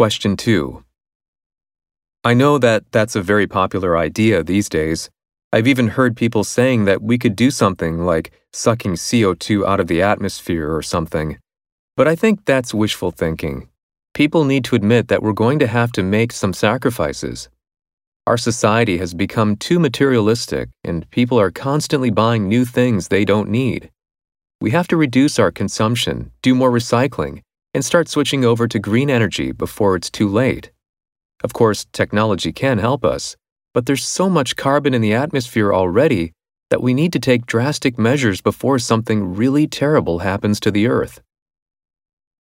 Question 2. I know that that's a very popular idea these days. I've even heard people saying that we could do something like sucking CO2 out of the atmosphere or something. But I think that's wishful thinking. People need to admit that we're going to have to make some sacrifices. Our society has become too materialistic, and people are constantly buying new things they don't need. We have to reduce our consumption, do more recycling, and start switching over to green energy before it's too late. Of course, technology can help us, but there's so much carbon in the atmosphere already that we need to take drastic measures before something really terrible happens to the Earth.